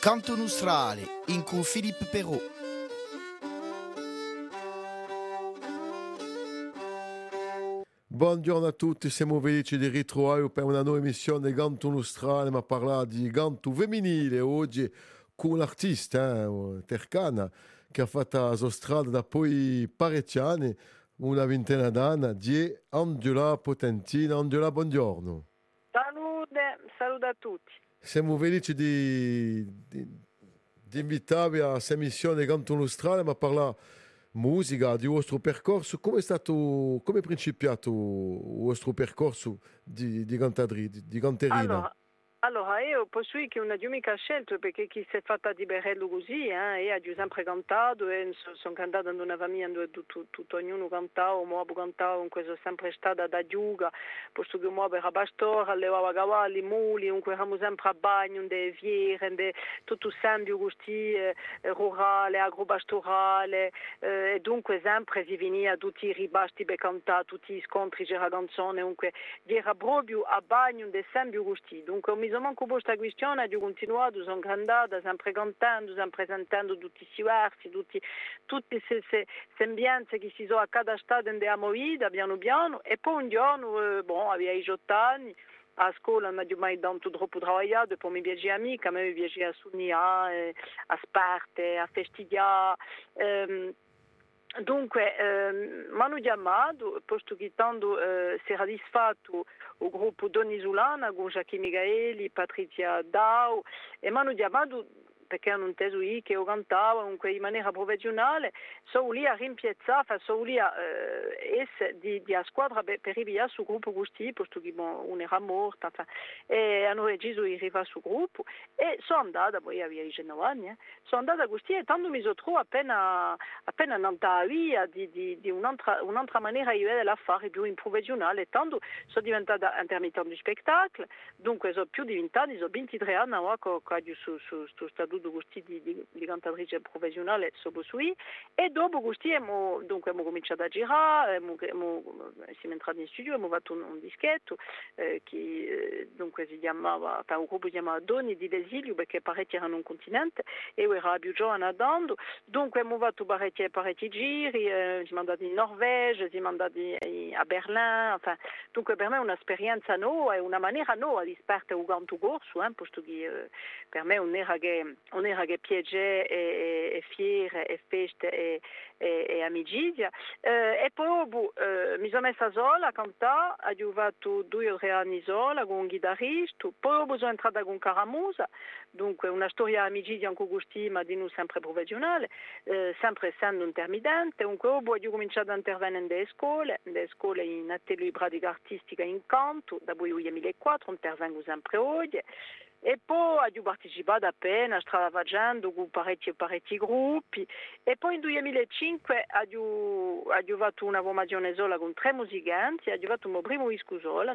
Canto Nostrale, in cui Filippo Però. Buongiorno a tutti, siamo felici di ritrovare per una nuova emissione di Ganto Nostrale, ma parla di Ganto femminile oggi con l'artista eh, tercana che ha fatto la strada da poi parecchi anni, una ventina d'anni, di Angela Potentina. Angela, buongiorno. Salute, saluto a tutti. Siamo felici di, di, di invitarvi a questa emissione di Ganto Nostrale, ma parla musica, di vostro percorso. Come è stato, come è principiato il vostro percorso di, di, cantadri, di, di canterina? Allora, allora, io posso dire che una di mica scelto perché chi si è fatta di berello così, eh, io ho sempre cantato e sono cantata in una famiglia dove tutto, tutto ognuno cantava, cantato, comunque sono sempre stata da giuga, posto che mo era pastore, allevava cavalli, muli, comunque eravamo sempre a bagno, de viere, de, tutto sempre così, eh, rurale, agropastorale, eh, e dunque sempre si veniva tutti i ribasti per cantare, tutti gli scontri, c'era canzone, comunque era proprio a bagno, sempre così, dunque mi sono manco questa questione, ho continuato, sono cantata, sempre cantando, sempre presentando tutti questi versi, tutti, tutte queste sembianze che si sono accadastate nella mia vita, piano piano, e poi un giorno, eh, bon, avevo 18 anni, a scuola non ho mai tanto troppo lavorato, poi mi piaceva mica, a me mi piaceva suonare, a sparte, a festeggiare. Ehm, Dunque, ehm, mi chiamato, posto che tanto eh, si o grupo Donizulana, com Joaquim Migaeli, Patrícia Dal, Emmanuel Diamado, perché hanno inteso io che io cantavo in maniera professionale, sono lì a rimpiazzare, sono lì a eh, essere di, di a squadra per, arrivare sul gruppo così, posto che bon, uno era morto, enfin, e hanno deciso di arrivare sul gruppo, e sono andata, poi avevo 19 anni, eh, sono andata così e tanto mi sono trovata appena, appena andata via di, di, di un'altra, un'altra maniera di vedere l'affare più in professionale, tanto sono diventata intermittente di spettacolo, dunque sono più diventata, sono 23 anni ho su, su, su statuto questi di, di, cantatrice professionale sopra sui. E dopo abbiamo, dunque, abbiamo cominciato a girare, abbiamo, in studio, abbiamo fatto un, un dischetto eh, che eh, dunque si chiamava, un gruppo si chiamava Doni di Desilio perché erano un continente e io ero più giovane andando, dunque abbiamo fatto giri, eh, siamo andati in Norvegia, siamo andati a Berlino, enfin, dunque per me è un'esperienza nuova e una maniera nuova di un corso, eh, eh, per me non era che piacere e, e fiere e feste e, e, e amicizia eh, e poi boh, eh, mi sono messa sola a cantare ho fatto due o tre anni sola con un chitarrista poi sono entrata con Caramusa. Dunque una storia amicizia anche così ma di noi sempre professionale eh, sempre essendo intermittente dunque ho cominciato a intervenire nelle scuole nelle scuole in atelier pratica artistica in canto da poi nel 2004 intervengo sempre oggi e poi ho partecipato appena, facendo con parecchi, parecchi gruppi. E poi nel 2005 ho, fatto una formazione sola con tre musicanti, ho fatto il mio primo disco solo,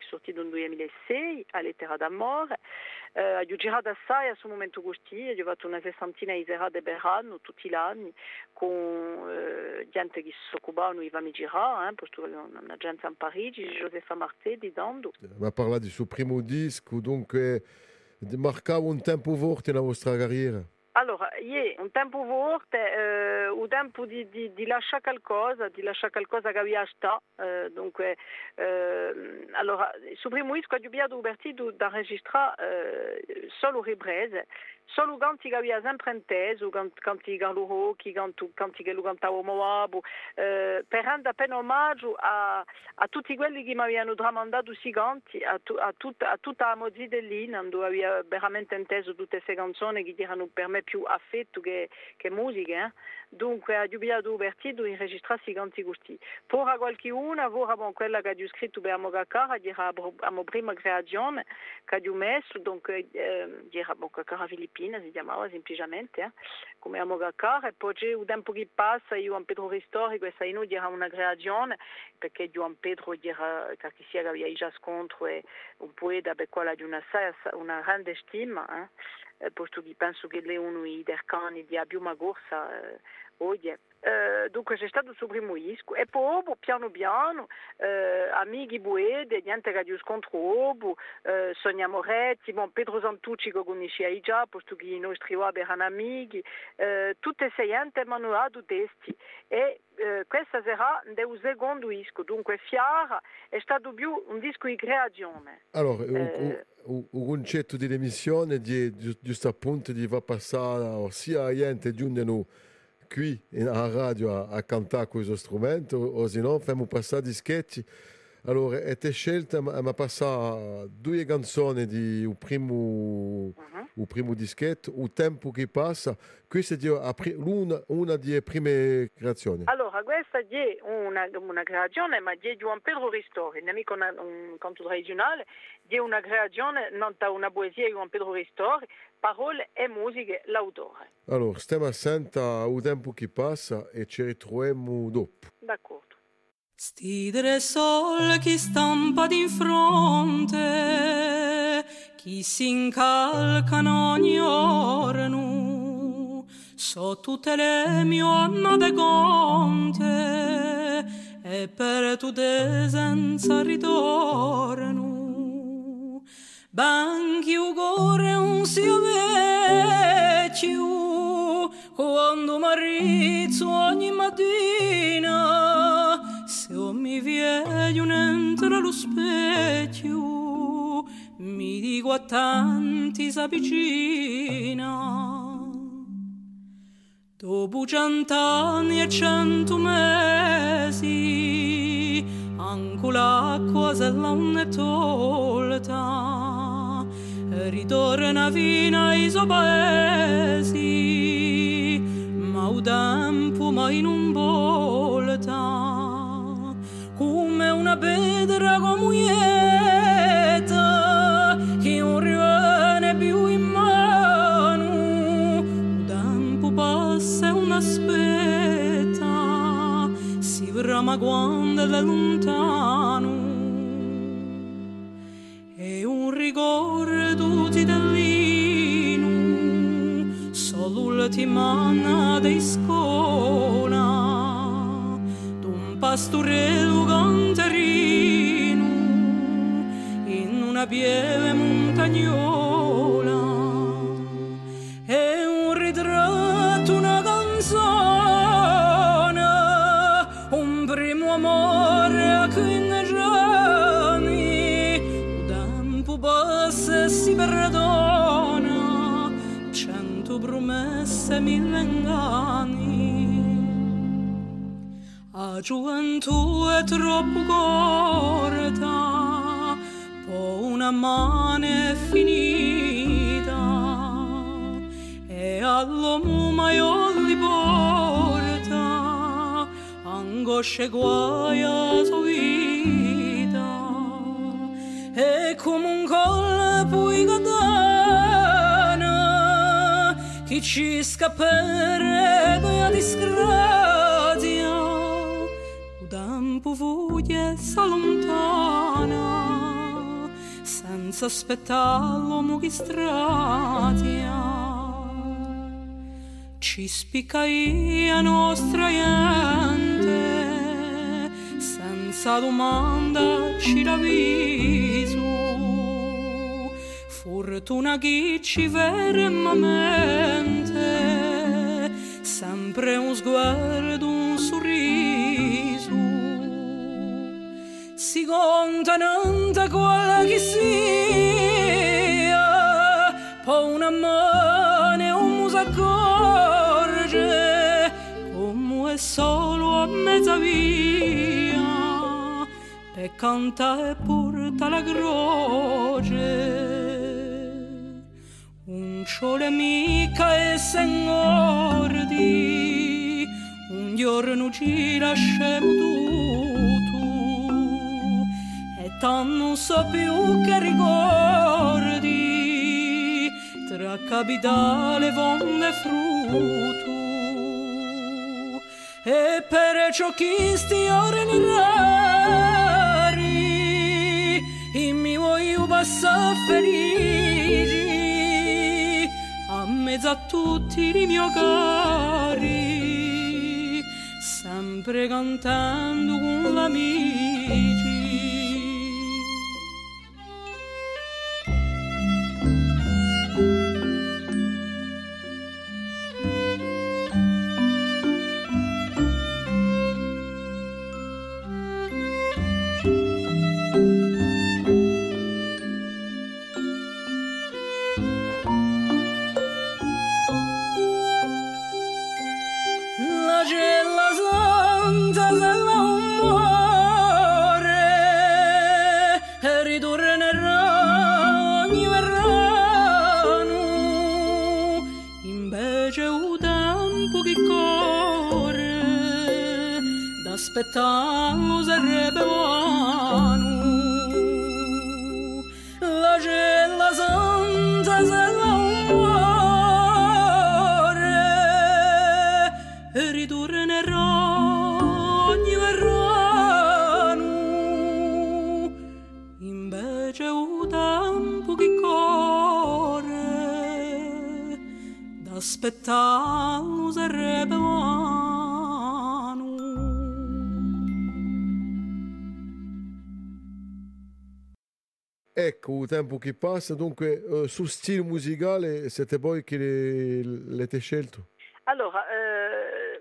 sortito nel 2006 a Lettera d'Amore, eh, girato assai a questo momento così, ho fatto una sessantina di serate per anno, tutti gli anni, con eh, gente che si occupavano di eh, a Parigi, Josefa Martetti, dando. Ma parla suo primo disco, dunque marcava un tempo forte nella vostra? Allora, yeah, un tempo forte, eh, un tempo di, di, di, lasciare qualcosa, di lasciare qualcosa che aveva sta. Eh, dunque, eh, allora, sul primo disco abbiamo divertito da registrare eh, solo riprese, solo canti che aveva sempre inteso, canti che loro, canti che lo cantavo Moabo, eh, per rendere appena omaggio a, a, tutti quelli che mi avevano tramandato questi canti, a, tu, a, a la mozzi dell'Ina, dove aveva veramente inteso tutte queste canzoni ho messo, dunque, eh, era Amogacara Filippina, si chiamava semplicemente, eh, come Amogacara, e poi un tempo che passa, Juan Pedro Ristori, questa era una creazione, perché Juan Pedro era, che si era già scontro e un poeta per quale ha una, una grande stima, eh, posto che penso che le uno dei cani di più corsa eh, oggi eh, dunque c'è stato il primo disco e poi piano piano eh, amici buede, niente radio scontro, eh, Sonia Moretti, bon, Pedro Santucci che conoscevi già, posto che i nostri uomini erano amici, eh, tutte sei gente dato testi. E eh, questa sarà il secondo disco, dunque Fiara è stato più un disco di creazione. Allora, eh, un, un concetto di emissione di giusto appunto di va passare sia a gente giunge noi qui in radio a, a cantare questo strumento o se no facciamo passare di sketch allora è scelta ma passare due canzoni un primo uh -huh. un primo dischetto il tempo che passa. Questa è una, una delle prime creazioni. Allora questa è una, una creazione ma è Juan Pedro Ristori nemico un, un canto regionale è una creazione non da una poesia di Juan Pedro Ristori parole e musiche l'autore. Allora, stiamo attenti al tempo che passa e ci ritroviamo dopo. D'accordo. Stidere sol chi stampa di fronte, chi si incalcano ogni orno, so tutte le mie annate conte, e per tu senza ritorno. Banchi ugore un sia vecchio quando marizzo ogni mattina se mi viene un entra lo specchio mi dico a tanti s'avvicina. Dopo cent'anni e cento mesi anche l'acqua se non è ritorna fino ai suoi paesi, ma un tempo mai non volta, come una pedra comunieta che non rimane più in mano, un tempo passa e un aspetta, si brama quando è lontano. Pastorello canterino in una pieve a gioventù è troppo corta poi una mano è finita e all'uomo maioli porta angosce guai a sua vita e come un colpo di katana che ci scapperebbe a disgrazia o tempo voglia s'allontana senza aspettarlo mu che stratia. Ci spicca a nostra gente senza domanda ci l'avviso fortuna chi ci veramente sempre un sguardo si contenente quella sia poi una mano un muso accorge come solo a mezza via e canta e porta la croce un sole mica e sengordi un giorno ci lasciamo tutto e tanto so più che ricordi tra capitale vonde frutto e per ciò che sti ore rari in mi voglio passare felici a mezzo a tutti i miei cari sempre cantando con l'amici. Verrano. Invece un che corre d'aspettarlo sarebbe buono. La cella santa sarebbe buono Ecco, il tempo che passa, dunque eh, sul stile musicale siete voi che l'avete scelto? Allora, eh,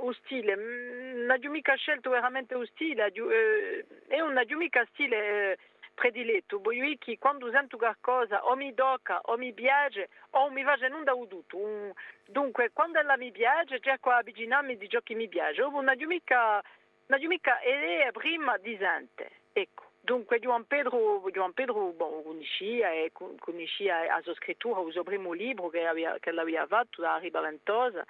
un stile, non ho mica scelto veramente un stile, eh, è un non ho mica stile eh, prediletto, voi che quando sento qualcosa o mi tocca o mi piace o mi piace non da. Un- dunque, quando la mi piace cerco di avvicinarmi di ciò che mi piace, ho mica, non ho mica idea prima di gente, ecco. Dunque, Juan Pedro, Juan Pedro bon, conoscia e con- conoscia la sua scrittura, il suo primo libro che, aveva, che l'aveva fatto da Riba Ventosa,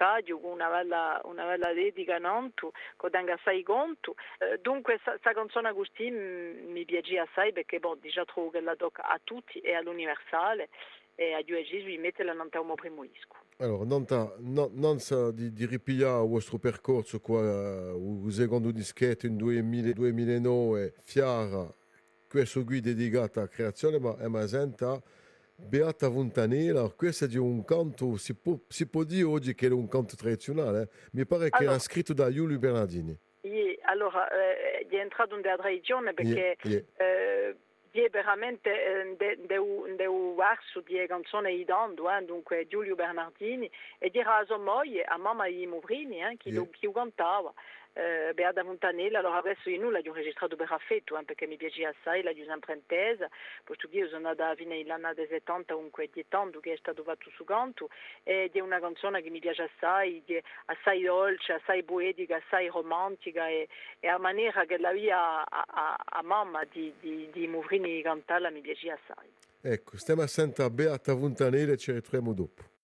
Cadio, con una bella, una bella dedica Nantu, con tenga assai conto. Eh, dunque, questa canzone così mm, mi piace assai perché bon, già trovo che la tocca a tutti e all'universale e a Dio Gesù metterla nel mio primo disco. Allora, non, ta- no- non sa di, di ripigliare il vostro percorso qua, eh, il secondo dischetto in 2000 2009, Fiara, questo qui dedicato a creazione, ma è ma senta Beata Fontanella, questo è di un canto, si può, si può dire oggi che è un canto tradizionale, eh? mi pare che Allora. era scritto da Giulio Bernardini. Ie, allora, eh, è entrato in tradizione perché Yeah, eh, è veramente eh, un- verso di canzone idando, eh, dunque Giulio Bernardini, e a sua moglie, a mamma di Muvrini, che, Yeah. che lo cantava. Eh, Beata Fontanella, allora adesso io non l'ho registrato per affetto, eh, perché mi piaceva assai, intesa, posto che io sono andata fino all'anno del 70, comunque di tanto che è stato fatto su canto, ed è una canzone che mi piace assai, di- assai dolce, assai poetica, assai romantica, e, e a maniera che la via a, a, a mamma di, di, di Muvrini cantarla mi piaceva assai. Ecco, stiamo a sentire Beata Fontanella e ci ritroviamo dopo.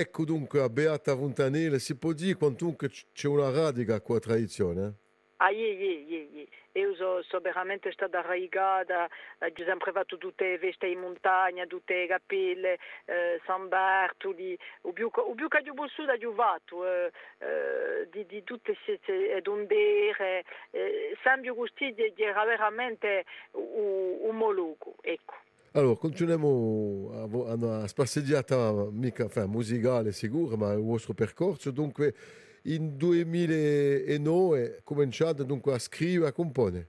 Ecco dunque a Beata Fontanile si può dire quantunque c'è una radica qua tradizione? Eh? Ah, yeah, yeah, yeah. Io so, so veramente stata arraigata, ho sempre fatto tutte le feste in montagna, tutte le cappelle, eh, San Bartoli, o più, o più che ho sud ho fatto, eh, eh, di, di, tutte queste ondere, eh, San Giusti era veramente un, un moluco, ecco. Allora, continuiamo a, una spasseggiata mica, enfin, musicale sicura, ma il vostro percorso. Dunque, in 2009 cominciate dunque a scrivere, a comporre.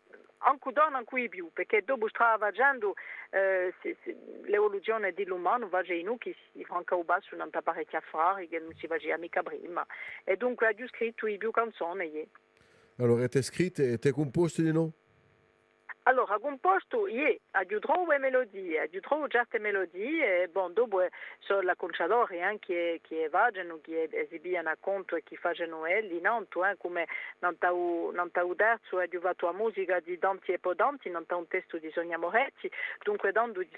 anche i più, perché dopo stavo facendo eh, l'evoluzione dell'umano, facendo che si franca un basso non t'ha parecchia affari, che non si faceva mica prima e dunque ho scritto i più canzoni. Allora, avete scritto e avete composto di no? Allora, composto, je, aggiungerò le melodie, aggiungerò certe melodie, e bon, dopo sono la conciadori eh, che, vanno, che esibiano conto e che fanno elli, non, eh, come non t'ho detto, ho fatto la musica di Danti e Podanti, non t'ho un testo di Sonia Moretti, dunque dando di,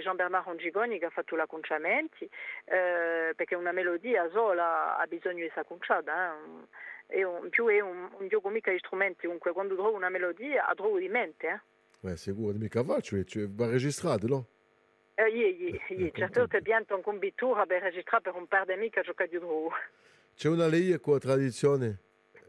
Jean-Bernard Ongigoni che ha fatto la conciamenti, eh, perché una melodia sola ha bisogno di essere conciata, eh è un, più è un, un gioco mica di strumenti, comunque quando trovo una melodia, trovo di mente. Eh? Beh, sicuro, mica va, cioè, cioè, va registrato, no? Eh, sì, sì, sì. certo che bientôt un combitura per registrare per un par di mica giocare di drogo. C'è una lei con la tradizione?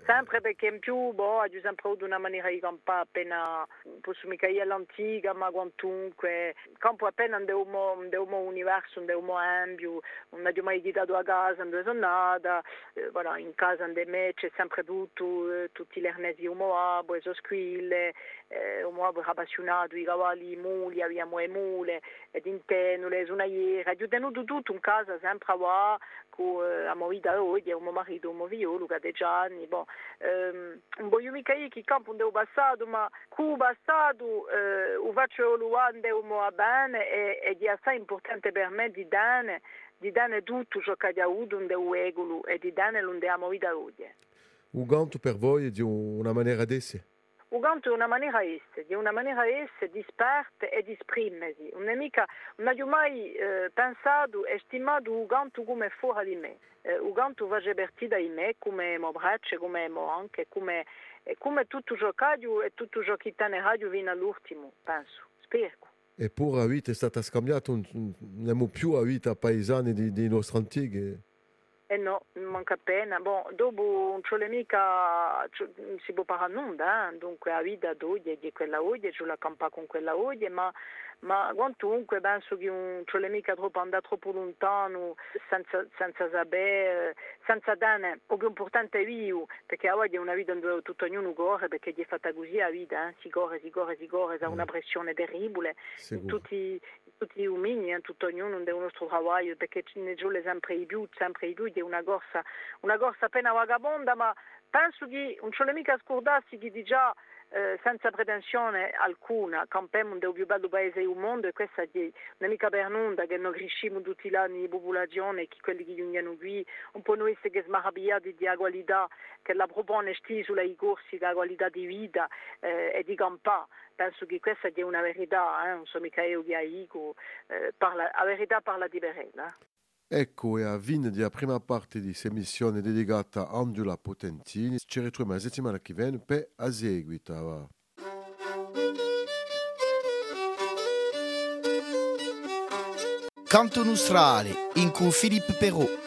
Sempre perché in più boh, ho sempre avuto una maniera di campare appena posso mica io all'antica ma quantunque. Campo appena andiamo andiamo universo andiamo ambio non abbiamo mai guidato a casa non sono nata. Eh, voilà, in casa di me c'è sempre tutto eh, tutti gli ernesi umoabo le squille eh, umoabo era appassionato i cavalli muli abbiamo le mule ed interno le sonaiere ho tenuto tutto in casa sempre a cu a movida oggi un marito un moviolo che ha anni bon um, un voglio mica io che campo un passato ma cu passato eh, o faccio luande un mo bene e, e è assai importante per me di dare di dare tutto ciò che ha avuto un deu egolo e di dare l'unde a movida oggi un ganto per voi è di una maniera d'essere Uganda è una maniera esse, di una maniera esse di sparte e di esprimersi. Non, ho mai eh, pensato e stimato Uganda come fuori di me. Eh, Uganda va divertita in me come mo braccio, come mo anche, come, come tutto che e tutto ciò che tiene radio fino all'ultimo, penso, spero. Eppure la vita è stata scambiata, non siamo più a vita paesani di, di nostri antichi. E no, manca appena. Bon, dopo non c'è mica, si può parlare nulla, eh? dunque la vita d'oggi è di quella oggi, c'è la campa con quella oggi, ma ma quantunque penso che non c'è mica troppo andare troppo lontano senza, senza sapere, senza dare, o che importante è vivo, perché oggi è una vita dove tutto ognuno corre, perché è fatta così la vita, eh? si corre, si corre, si corre, ha una mm. pressione terribile, tutti, tutti gli uomini, eh? tutto ognuno del nostro lavoro, perché ne giù sempre di più, sempre di più, è una corsa, una corsa appena vagabonda, ma penso che non c'è mica scordarsi che di già eh, senza pretensione alcuna, campiamo un più bello paese del mondo e questa è una mica per nulla che noi cresciamo tutti gli anni di popolazione, che quelli che vengono qui, un po' noi che smaravigliati di qualità che la propone sulla corsi, la qualità di vita eh, e di campà. Penso che questa è una verità, eh? non so mica io che dico, eh, parla, la verità parla di verella. Ecco, e a fine della prima parte di questa emissione dedicata a Angela Potentini, ci ritroviamo la settimana che viene per a seguito. Canto Nostrale, in cui Filippo Perrault.